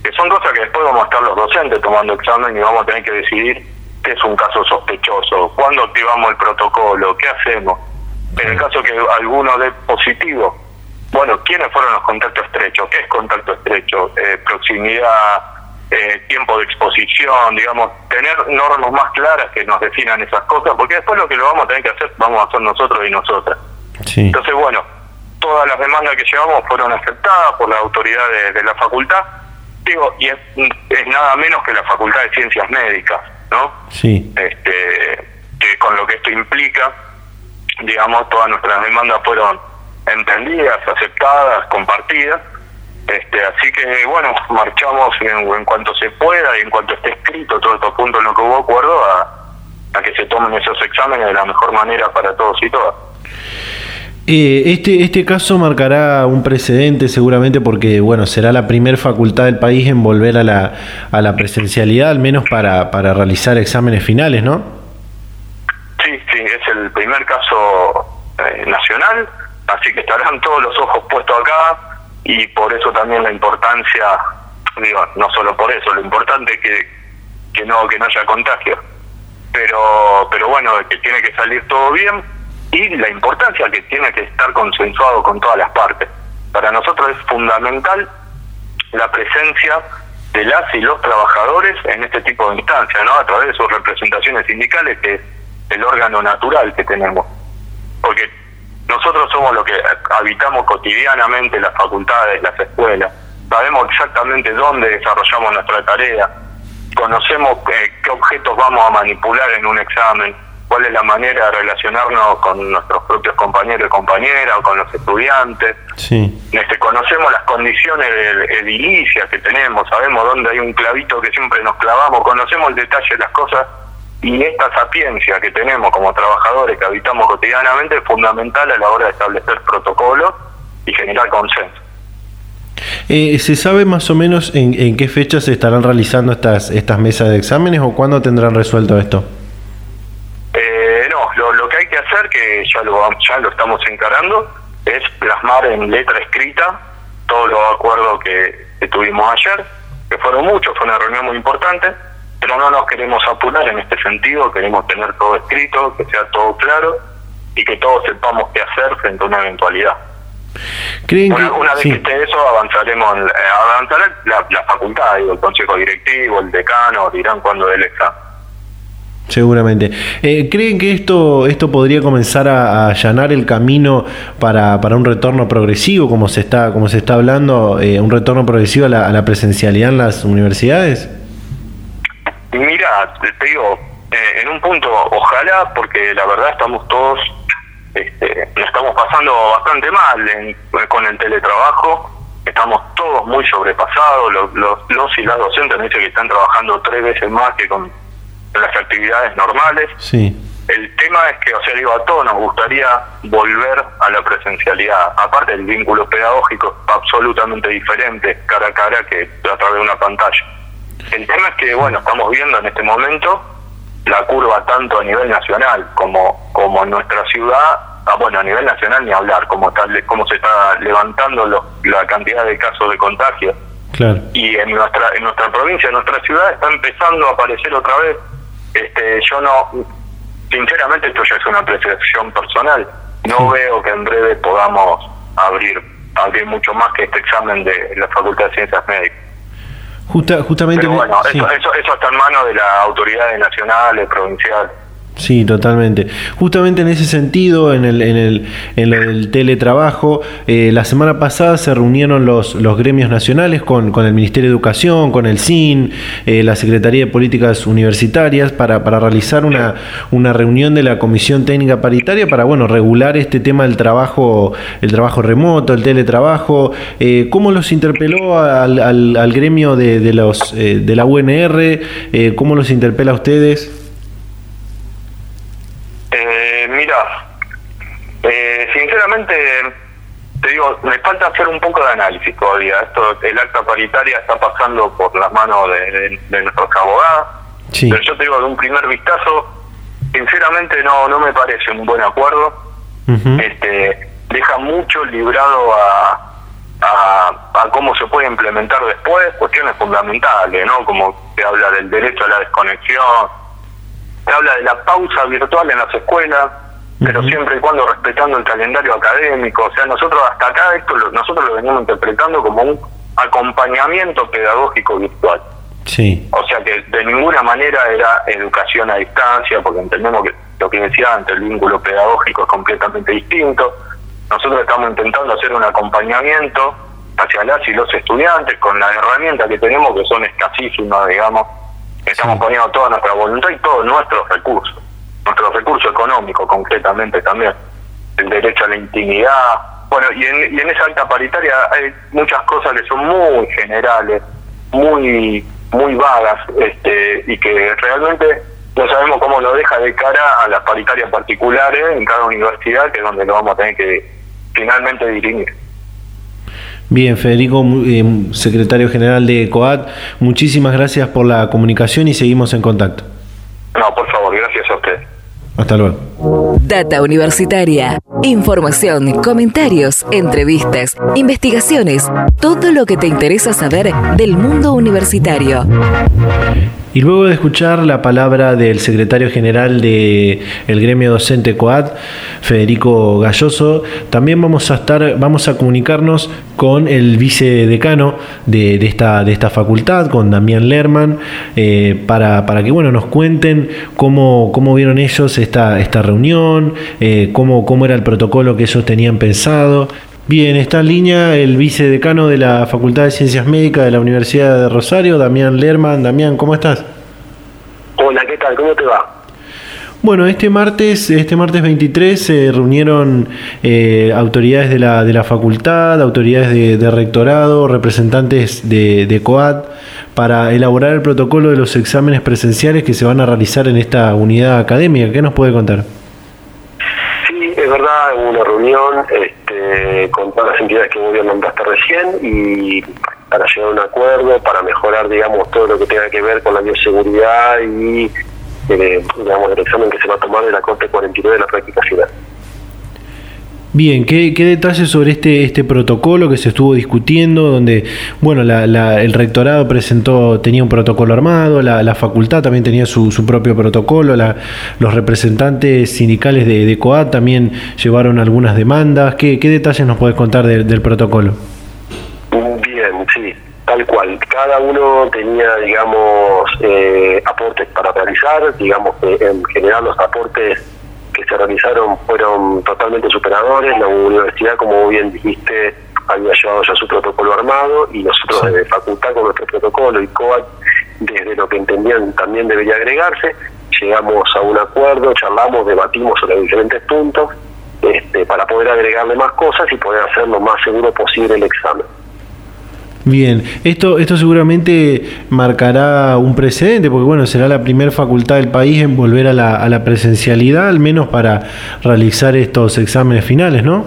que son cosas que después vamos a estar los docentes tomando examen y vamos a tener que decidir qué es un caso sospechoso, cuándo activamos el protocolo, qué hacemos. En el caso que alguno dé positivo, bueno, ¿quiénes fueron los contactos estrechos? ¿Qué es contacto estrecho? Eh, proximidad, eh, tiempo de exposición, digamos, tener normas más claras que nos definan esas cosas, porque después lo que lo vamos a tener que hacer, vamos a hacer nosotros y nosotras. Sí. Entonces, bueno, todas las demandas que llevamos fueron aceptadas por la autoridad de, de la facultad, digo, y es, es nada menos que la Facultad de Ciencias Médicas, ¿no? Sí. este, que con lo que esto implica, digamos, todas nuestras demandas fueron entendidas, aceptadas, compartidas. Este, así que, bueno, marchamos en, en cuanto se pueda y en cuanto esté escrito todos estos puntos en lo que hubo acuerdo a, a que se tomen esos exámenes de la mejor manera para todos y todas. Eh, este, este caso marcará un precedente seguramente porque bueno será la primer facultad del país en volver a la, a la presencialidad, al menos para, para realizar exámenes finales, ¿no? Sí, sí, es el primer caso eh, nacional, así que estarán todos los ojos puestos acá y por eso también la importancia, digo, no solo por eso, lo importante es que, que no que no haya contagio, pero pero bueno, que tiene que salir todo bien y la importancia que tiene que estar consensuado con todas las partes. Para nosotros es fundamental la presencia de las y los trabajadores en este tipo de instancias, ¿no? A través de sus representaciones sindicales, que es el órgano natural que tenemos. Porque nosotros somos los que habitamos cotidianamente las facultades, las escuelas, sabemos exactamente dónde desarrollamos nuestra tarea, conocemos eh, qué objetos vamos a manipular en un examen, cuál es la manera de relacionarnos con nuestros propios compañeros y compañeras o con los estudiantes. Sí. Este, conocemos las condiciones edilicias que tenemos, sabemos dónde hay un clavito que siempre nos clavamos, conocemos el detalle de las cosas y esta sapiencia que tenemos como trabajadores que habitamos cotidianamente es fundamental a la hora de establecer protocolos y generar consenso. Eh, ¿Se sabe más o menos en, en qué fecha se estarán realizando estas, estas mesas de exámenes o cuándo tendrán resuelto esto? Eh, no, lo, lo que hay que hacer, que ya lo, ya lo estamos encarando, es plasmar en letra escrita todos los acuerdos que, que tuvimos ayer, que fueron muchos, fue una reunión muy importante, pero no nos queremos apurar en este sentido, queremos tener todo escrito, que sea todo claro y que todos sepamos qué hacer frente a una eventualidad. una, una vez que esté eso, avanzaremos, eh, avanzará la, la facultad, el consejo directivo, el decano, dirán cuándo el examen. Seguramente. Eh, ¿Creen que esto, esto podría comenzar a, allanar el camino para, para, un retorno progresivo, como se está, como se está hablando, eh, un retorno progresivo a la, a la, presencialidad en las universidades? Mira, te digo, eh, en un punto, ojalá, porque la verdad estamos todos, este, estamos pasando bastante mal con el teletrabajo, estamos todos muy sobrepasados, los, los, los y las docentes me dicen que están trabajando tres veces más que con las actividades normales. Sí. El tema es que, o sea, digo, a todos nos gustaría volver a la presencialidad. Aparte, el vínculo pedagógico absolutamente diferente cara a cara que a través de una pantalla. El tema es que, bueno, estamos viendo en este momento la curva tanto a nivel nacional como, como en nuestra ciudad, ah, bueno, a nivel nacional ni hablar, como, está, cómo se está levantando la cantidad de casos de contagio. Claro. Y en nuestra, en nuestra provincia, en nuestra ciudad, está empezando a aparecer otra vez este, yo no, sinceramente esto ya es una apreciación personal, no veo que en breve podamos abrir, abrir mucho más que este examen de la Facultad de Ciencias Médicas. Justa, justamente. Pero bueno, eso, eso, eso está en manos de las autoridades nacionales, provinciales. Sí, totalmente. Justamente en ese sentido, en el, en el, en el teletrabajo, eh, la semana pasada se reunieron los, los gremios nacionales con, con el Ministerio de Educación, con el CIN, eh, la Secretaría de Políticas Universitarias, para, para realizar una, una reunión de la Comisión Técnica Paritaria para bueno, regular este tema del trabajo, el trabajo remoto, el teletrabajo. Eh, ¿Cómo los interpeló al, al, al gremio de, de, los, eh, de la UNR? ¿Cómo los interpela a ustedes? Mira, eh, sinceramente, te digo, me falta hacer un poco de análisis todavía. Esto, el acta paritaria está pasando por las manos de, de, nuestros abogados. Sí. Pero yo te digo, de un primer vistazo, sinceramente no no me parece un buen acuerdo. Uh -huh. Este deja mucho librado a, a, a, cómo se puede implementar después cuestiones fundamentales, ¿no? Como se habla del derecho a la desconexión, se habla de la pausa virtual en las escuelas, pero siempre y cuando respetando el calendario académico. O sea, nosotros hasta acá esto lo, nosotros lo venimos interpretando como un acompañamiento pedagógico virtual. Sí. O sea que de ninguna manera era educación a distancia, porque entendemos que lo que decía antes, el vínculo pedagógico es completamente distinto. Nosotros estamos intentando hacer un acompañamiento hacia las y los estudiantes con las herramientas que tenemos que son escasísimas, digamos. Estamos sí. poniendo toda nuestra voluntad y todos nuestros recursos, nuestros recursos económicos concretamente también, el derecho a la intimidad. Bueno, y en, y en esa alta paritaria hay muchas cosas que son muy generales, muy muy vagas este y que realmente no sabemos cómo lo deja de cara a las paritarias particulares en cada universidad, que es donde lo vamos a tener que finalmente dirimir. Bien, Federico, eh, secretario general de COAT, muchísimas gracias por la comunicación y seguimos en contacto. No, por favor, gracias a usted. Hasta luego. Data Universitaria. Información, comentarios, entrevistas, investigaciones, todo lo que te interesa saber del mundo universitario. Y luego de escuchar la palabra del secretario general del el gremio docente COAD, Federico Galloso, también vamos a estar, vamos a comunicarnos con el vicedecano de, de esta, de esta facultad, con Damián Lerman, eh, para, para que bueno, nos cuenten cómo, cómo vieron ellos esta, esta reunión, eh, cómo, cómo era el protocolo que ellos tenían pensado. Bien, está en línea el vicedecano de la Facultad de Ciencias Médicas de la Universidad de Rosario, Damián Lerman. Damián, ¿cómo estás? Hola, ¿qué tal? ¿Cómo te va? Bueno, este martes, este martes 23 se reunieron eh, autoridades de la, de la facultad, autoridades de, de rectorado, representantes de, de, COAT, para elaborar el protocolo de los exámenes presenciales que se van a realizar en esta unidad académica. ¿Qué nos puede contar? Es verdad, hubo una reunión este, con todas las entidades que vos nombraste recién y para llegar a un acuerdo, para mejorar, digamos, todo lo que tenga que ver con la bioseguridad y, eh, digamos, el examen que se va a tomar de la Corte 49 de la práctica final. Bien, ¿qué, detalles sobre este, este protocolo que se estuvo discutiendo, donde, bueno, el rectorado presentó, tenía un protocolo armado, la, facultad también tenía su, propio protocolo, los representantes sindicales de, de, también llevaron algunas demandas. ¿Qué, detalles nos puedes contar del protocolo? Bien, sí, tal cual. Cada uno tenía, digamos, eh, aportes para realizar, digamos que en general los aportes que se realizaron fueron totalmente superadores. La universidad, como bien dijiste, había llevado ya su protocolo armado y nosotros desde facultad con nuestro protocolo y COAT, desde lo que entendían también debería agregarse, llegamos a un acuerdo, charlamos, debatimos sobre diferentes puntos este, para poder agregarle más cosas y poder hacer lo más seguro posible el examen. Bien, esto, esto seguramente marcará un precedente, porque bueno, será la primera facultad del país en volver a la, a la presencialidad, al menos para realizar estos exámenes finales, ¿no?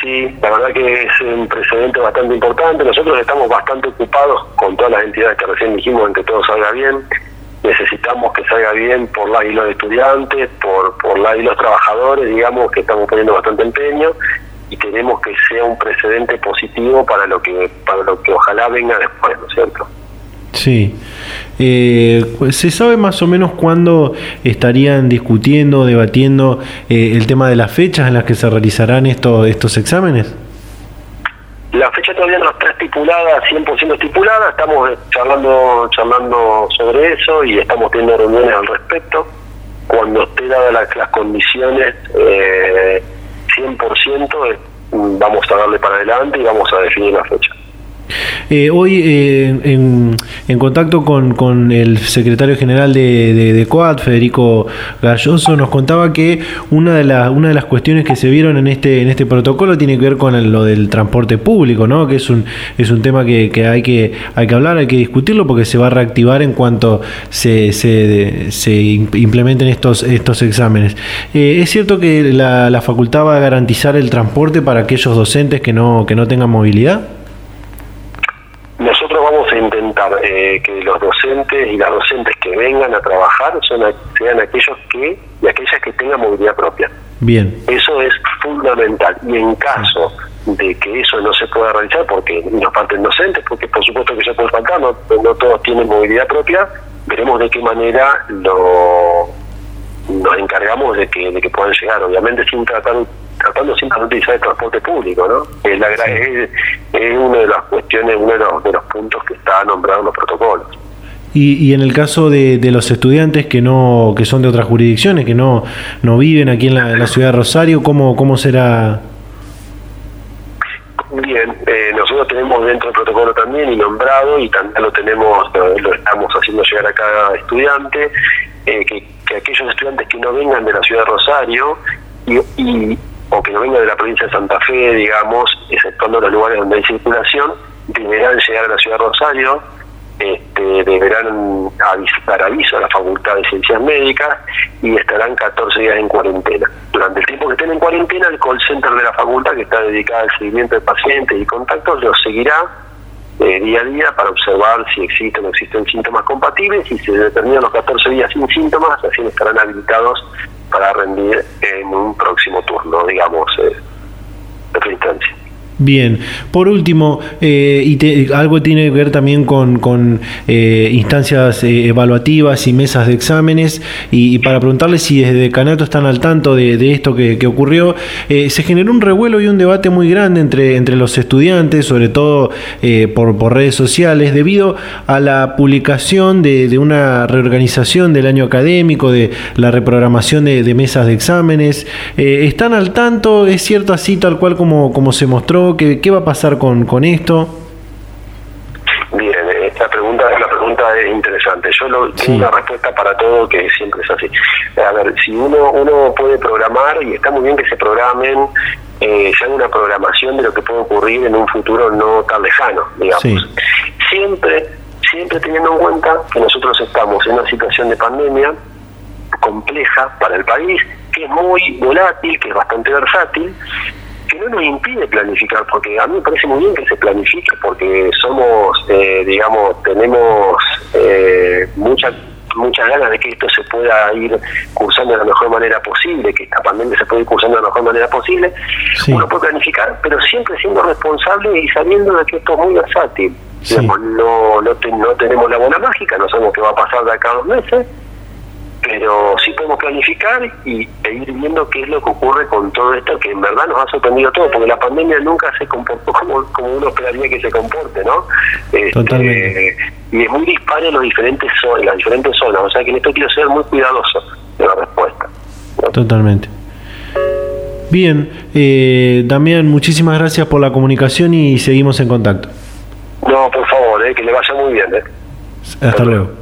Sí, la verdad que es un precedente bastante importante. Nosotros estamos bastante ocupados con todas las entidades que recién dijimos en que todo salga bien. Necesitamos que salga bien por la y los estudiantes, por, por la y los trabajadores, digamos, que estamos poniendo bastante empeño y queremos que sea un precedente positivo para lo que para lo que ojalá venga después, ¿no es cierto? Sí. Eh, ¿Se sabe más o menos cuándo estarían discutiendo, debatiendo eh, el tema de las fechas en las que se realizarán estos, estos exámenes? La fecha todavía no está estipulada, 100% estipulada, estamos charlando, charlando sobre eso y estamos teniendo reuniones al respecto. Cuando esté dadas las, las condiciones, eh, 100% vamos a darle para adelante y vamos a definir la fecha. Eh, hoy eh, en, en, contacto con, con, el secretario general de, de, COAT, Federico Galloso, nos contaba que una de, las una de las cuestiones que se vieron en este, en este protocolo tiene que ver con lo del transporte público, ¿no? que es un, es un tema que, que, hay que hay que hablar, hay que discutirlo porque se va a reactivar en cuanto se, se, se implementen estos, estos exámenes. Eh, ¿Es cierto que la, la facultad va a garantizar el transporte para aquellos docentes que no, que no tengan movilidad? vamos a que los docentes y las docentes que vengan a trabajar son, sean aquellos que y aquellas que tengan movilidad propia. Bien. Eso es fundamental. Y en caso de que eso no se pueda realizar, porque nos falten docentes, porque por supuesto que se puede faltar, no, no todos tienen movilidad propia, veremos de qué manera lo nos encargamos de que, de que puedan llegar, obviamente sin tratar tratando siempre de utilizar el transporte público, ¿no? Es, la, es, una de las cuestiones, uno de los, de los puntos que está nombrado en los protocolos. Y, y, en el caso de, de, los estudiantes que no que son de otras jurisdicciones, que no, no viven aquí en la, ciudad de Rosario, ¿cómo, cómo será? Bien, eh, nosotros tenemos dentro del protocolo también y nombrado, y también lo tenemos, lo, estamos haciendo llegar a cada estudiante, eh, que, que, aquellos estudiantes que no vengan de la ciudad de Rosario y, o que no venga de la provincia de Santa Fe, digamos, exceptuando los lugares donde hay circulación, deberán llegar a la ciudad de Rosario, este, deberán dar aviso a la Facultad de Ciencias Médicas y estarán 14 días en cuarentena. Durante el tiempo que estén en cuarentena, el call center de la facultad, que está dedicado al seguimiento de pacientes y contactos, los seguirá eh, día a día para observar si existen o no existen síntomas compatibles y si se determinan los 14 días sin síntomas, así estarán habilitados para rendir en un próximo turno, digamos. Bien, por último, eh, y algo tiene que ver también con, eh, instancias eh, evaluativas y mesas de exámenes, y, para preguntarles si desde Canato están al tanto de, esto que, ocurrió, se generó un revuelo y un debate muy grande entre, entre los estudiantes, sobre todo por, redes sociales, debido a la publicación de, una reorganización del año académico, de la reprogramación de, mesas de exámenes. ¿Están al tanto? ¿Es cierto así tal cual como, como se mostró? ¿Qué, va a pasar con, con esto? Bien, esta pregunta, la pregunta es interesante. Yo lo, tengo una respuesta para todo que siempre es así. A ver, si uno uno puede programar, y está muy bien que se programen, eh, ya una programación de lo que puede ocurrir en un futuro no tan lejano, digamos. Siempre, siempre teniendo en cuenta que nosotros estamos en una situación de pandemia compleja para el país, que es muy volátil, que es bastante versátil, que no nos impide planificar, porque a mí me parece muy bien que se planifique, porque somos, eh, digamos, tenemos eh, mucha muchas ganas de que esto se pueda ir cursando de la mejor manera posible, que esta pandemia se pueda ir cursando de la mejor manera posible. Uno puede planificar, pero siempre siendo responsable y sabiendo de que esto es muy versátil. no, no, no tenemos la buena mágica, no sabemos qué va a pasar de acá a dos meses, pero sí podemos planificar y e ir viendo qué es lo que ocurre con todo esto que en verdad nos ha sorprendido todo porque la pandemia nunca se comportó [LAUGHS] como, como uno esperaría que se comporte no este, Totalmente. y es muy dispar en los diferentes en las diferentes zonas o sea que en esto quiero ser muy cuidadoso de la respuesta Totalmente. Bien, eh, Damián, muchísimas gracias por la comunicación y seguimos en contacto. No, por favor, eh, que le vaya muy bien. Eh. Hasta luego.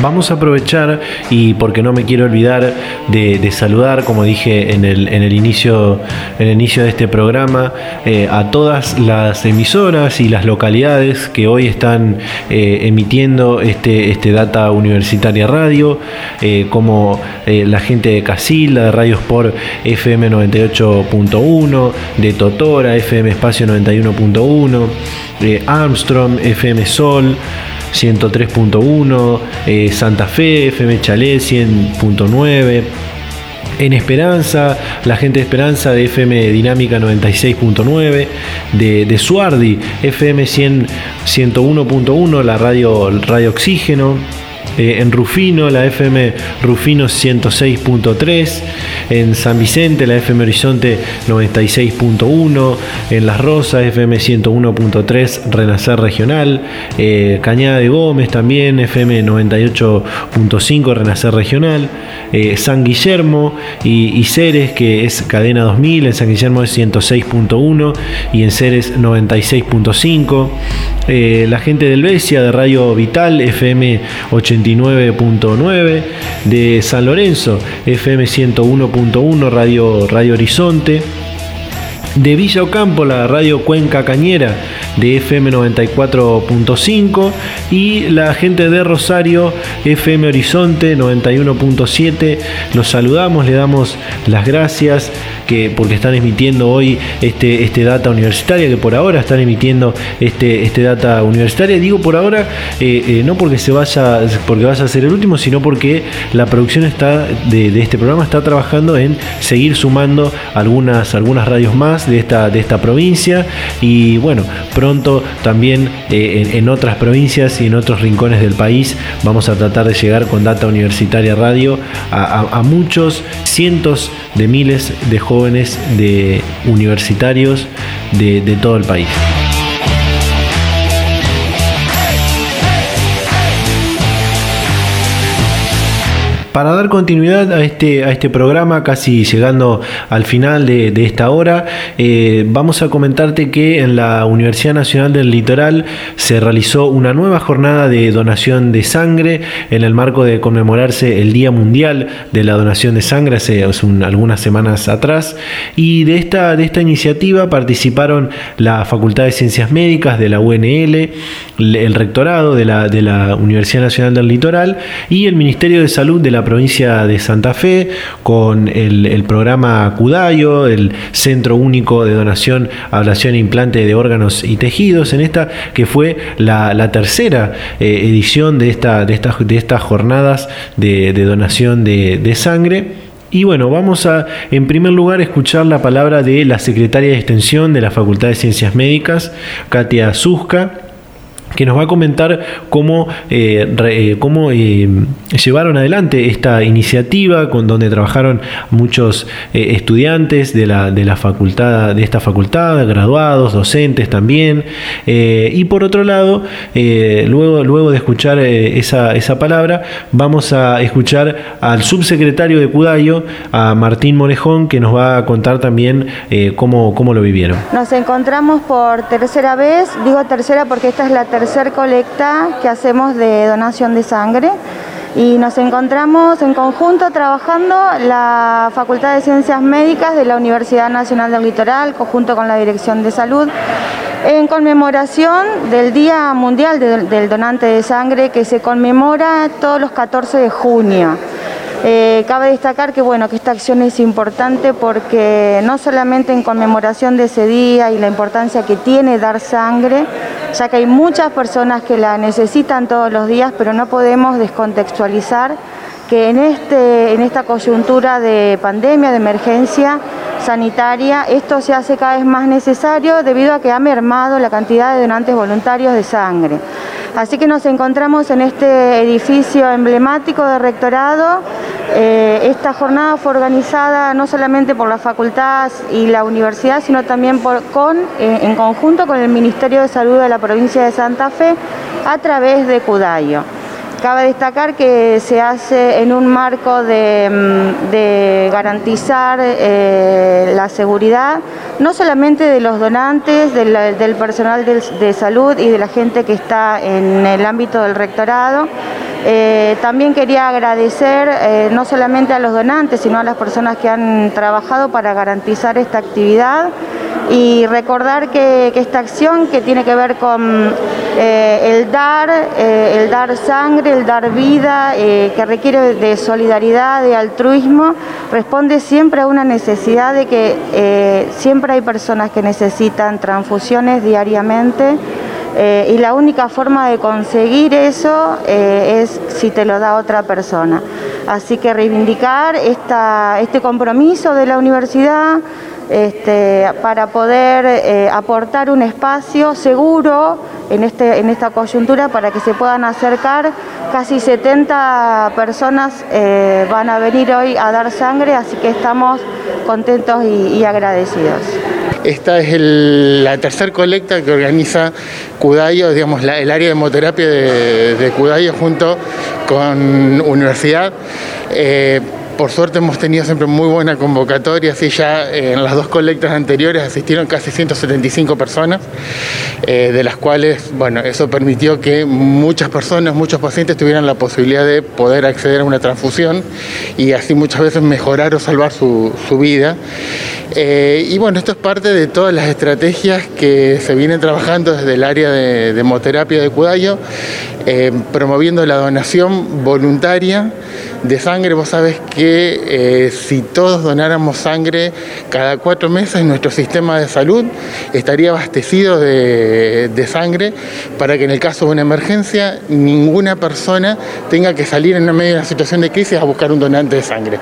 Vamos a aprovechar y porque no me quiero olvidar de, saludar, como dije en el, inicio, el inicio de este programa, eh, a todas las emisoras y las localidades que hoy están eh, emitiendo este, este Data Universitaria Radio, eh, como la gente de Casilda, de Radios por FM 98.1, de Totora, FM Espacio 91.1, de Armstrong, FM Sol. 103.1, eh, Santa Fe, FM Chalet 100.9. En Esperanza, la gente de Esperanza de FM Dinámica 96.9, de, de Suardi, FM 101.1, la radio, radio Oxígeno, eh, en Rufino, la FM Rufino 106.3, en San Vicente, la FM Horizonte 96.1, en Las Rosas, FM 101.3, Renacer Regional, eh, Cañada de Gómez también, FM 98.5, Renacer Regional, eh, San Guillermo y, Ceres, que es cadena 2000, en San Guillermo es 106.1 y en Ceres 96.5. la gente del Besia de Radio Vital, FM 80 29.9, de San Lorenzo, FM 101.1, Radio, Radio Horizonte, de Villa Ocampo, la radio Cuenca Cañera de FM 94.5 y la gente de Rosario, FM Horizonte 91.7. Los saludamos, le damos las gracias que, porque están emitiendo hoy este, este data universitaria, que por ahora están emitiendo este, este data universitaria. Digo por ahora, eh, eh, no porque se vaya, porque a ser el último, sino porque la producción está de, este programa está trabajando en seguir sumando algunas, algunas radios más de esta, de esta provincia. Y bueno, pronto también eh, en, otras provincias y en otros rincones del país vamos a tratar de llegar con Data Universitaria Radio a muchos cientos de miles de jóvenes, de universitarios de todo el país. Para dar continuidad a este, a este programa, casi llegando al final de, esta hora, eh, vamos a comentarte que en la Universidad Nacional del Litoral se realizó una nueva jornada de donación de sangre en el marco de conmemorarse el Día Mundial de la Donación de Sangre hace algunas semanas atrás. Y de esta, de esta iniciativa participaron la Facultad de Ciencias Médicas de la UNL, el rectorado de la, de la Universidad Nacional del Litoral y el Ministerio de Salud de la provincia de Santa Fe con el, programa CUDAYO, el Centro Único de Donación, Ablación e Implante de Órganos y Tejidos, en esta que fue la, tercera eh, edición de, esta, de, estas, de estas jornadas de, donación de, sangre. Y bueno, vamos a en primer lugar escuchar la palabra de la secretaria de Extensión de la Facultad de Ciencias Médicas, Katia Zuzka que nos va a comentar cómo, eh, eh, cómo eh, llevaron adelante esta iniciativa, con donde trabajaron muchos estudiantes de la, de la facultad, de esta facultad, graduados, docentes también. y por otro lado, luego, luego de escuchar esa, esa palabra, vamos a escuchar al subsecretario de Cudayo, a Martín Morejón, que nos va a contar también cómo, cómo lo vivieron. Nos encontramos por tercera vez, digo tercera porque esta es la tercera tercer colecta que hacemos de donación de sangre y nos encontramos en conjunto trabajando la Facultad de Ciencias Médicas de la Universidad Nacional del Litoral, conjunto con la Dirección de Salud, en conmemoración del Día Mundial del Donante de Sangre que se conmemora todos los 14 de junio. Eh, cabe destacar que bueno que esta acción es importante porque no solamente en conmemoración de ese día y la importancia que tiene dar sangre, ya que hay muchas personas que la necesitan todos los días, pero no podemos descontextualizar que en, este, en esta coyuntura de pandemia, de emergencia sanitaria, esto se hace cada vez más necesario debido a que ha mermado la cantidad de donantes voluntarios de sangre. Así que nos encontramos en este edificio emblemático de rectorado. Eh, esta jornada fue organizada no solamente por la facultad y la universidad, sino también con, eh, en conjunto con el Ministerio de Salud de la provincia de Santa Fe a través de Cudayo. Cabe destacar que se hace en un marco de, mm, garantizar eh, la seguridad no solamente de los donantes, del, personal de, salud y de la gente que está en el ámbito del rectorado. Eh, también quería agradecer eh, no solamente a los donantes, sino a las personas que han trabajado para garantizar esta actividad y recordar que, esta acción que tiene que ver con eh, el dar, eh, el dar sangre, el dar vida, eh, que requiere de solidaridad, de altruismo, responde siempre a una necesidad de que siempre hay personas que necesitan transfusiones diariamente. y la única forma de conseguir eso es si te lo da otra persona. Así que reivindicar este compromiso de la universidad, este, para poder eh, aportar un espacio seguro en, este, en esta coyuntura para que se puedan acercar. Casi 70 personas eh, van a venir hoy a dar sangre, así que estamos contentos y, agradecidos. Esta es la tercera colecta que organiza Cudayo, digamos, el área de hemoterapia de, de Cudayo junto con Universidad. Eh, por suerte hemos tenido siempre muy buena convocatoria, así ya eh, en las dos colectas anteriores asistieron casi 175 personas, eh, de las cuales, bueno, eso permitió que muchas personas, muchos pacientes tuvieran la posibilidad de poder acceder a una transfusión y así muchas veces mejorar o salvar su, vida. Eh, y bueno, esto es parte de todas las estrategias que se vienen trabajando desde el área de, hemoterapia de Cudayo, promoviendo la donación voluntaria de sangre. Vos sabés que eh, si todos donáramos sangre cada cuatro meses, nuestro sistema de salud estaría abastecido de, sangre para que en el caso de una emergencia ninguna persona tenga que salir en medio de una situación de crisis a buscar un donante de sangre.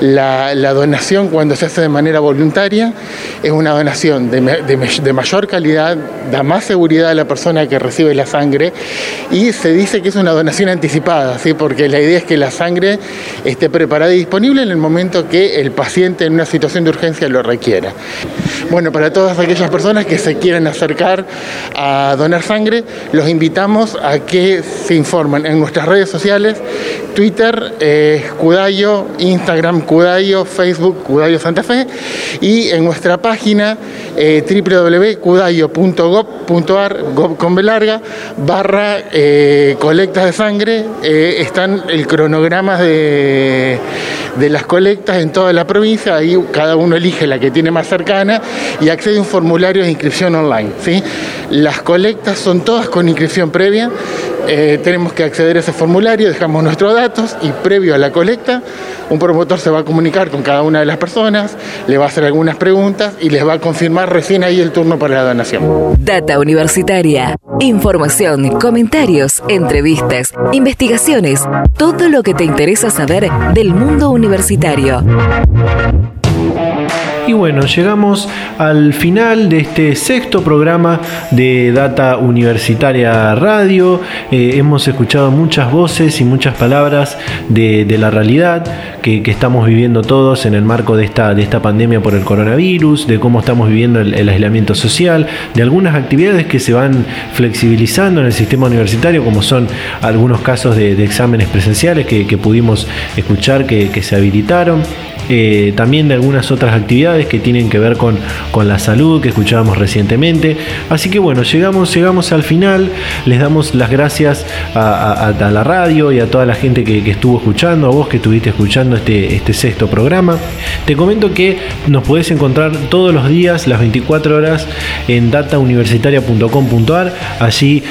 La, donación cuando se hace de manera voluntaria es una donación de, mayor calidad, da más seguridad a la persona que recibe la sangre y se dice que es una donación anticipada, ¿sí? porque la idea es que la sangre esté preparada y disponible en el momento que el paciente en una situación de urgencia lo requiera. Bueno, para todas aquellas personas que se quieran acercar a donar sangre, los invitamos a que se informen en nuestras redes sociales, Twitter, eh, Cudayo, Instagram Cudayo, Facebook Cudayo Santa Fe y en nuestra página eh, www.cudayo.gov.ar, gov con barra eh, colectas de sangre, eh, están el cronograma de de, las colectas en toda la provincia, ahí cada uno elige la que tiene más cercana y accede a un formulario de inscripción online. ¿sí? Las colectas son todas con inscripción previa, eh, tenemos que acceder a ese formulario, dejamos nuestros datos y previo a la colecta, un promotor se va a comunicar con cada una de las personas, le va a hacer algunas preguntas y les va a confirmar recién ahí el turno para la donación. Data Universitaria. Información, comentarios, entrevistas, investigaciones, todo lo que te interesa saber del mundo universitario. Y bueno, llegamos al final de este sexto programa de Data Universitaria Radio. Eh, hemos escuchado muchas voces y muchas palabras de, la realidad que, estamos viviendo todos en el marco de esta, de esta pandemia por el coronavirus, de cómo estamos viviendo el, aislamiento social, de algunas actividades que se van flexibilizando en el sistema universitario, como son algunos casos de, exámenes presenciales que, pudimos escuchar que, se habilitaron. Eh, también de algunas otras actividades que tienen que ver con, con la salud que escuchábamos recientemente. Así que bueno, llegamos, llegamos al final. Les damos las gracias a, la radio y a toda la gente que, estuvo escuchando, a vos que estuviste escuchando este, este sexto programa. Te comento que nos podés encontrar todos los días, las 24 horas, en datauniversitaria.com.ar. Allí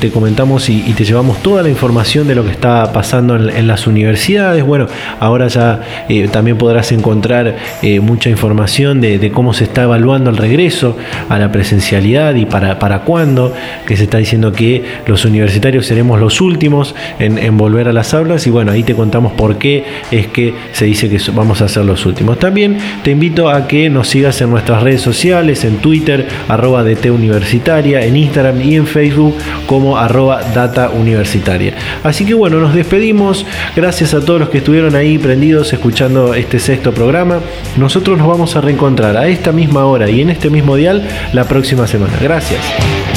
te comentamos y, te llevamos toda la información de lo que está pasando en, las universidades. Bueno, ahora ya eh, también podrás encontrar eh, mucha información de, cómo se está evaluando el regreso a la presencialidad y para, para cuándo, que se está diciendo que los universitarios seremos los últimos en, volver a las aulas y bueno, ahí te contamos por qué es que se dice que vamos a ser los últimos. También te invito a que nos sigas en nuestras redes sociales, en Twitter, arroba DT Universitaria, en Instagram y en Facebook como arroba Data. Así que bueno, nos despedimos. Gracias a todos los que estuvieron ahí prendidos escuchando este sexto programa. Nosotros nos a reencontrar a esta misma hora y en este mismo dial la próxima semana. Gracias.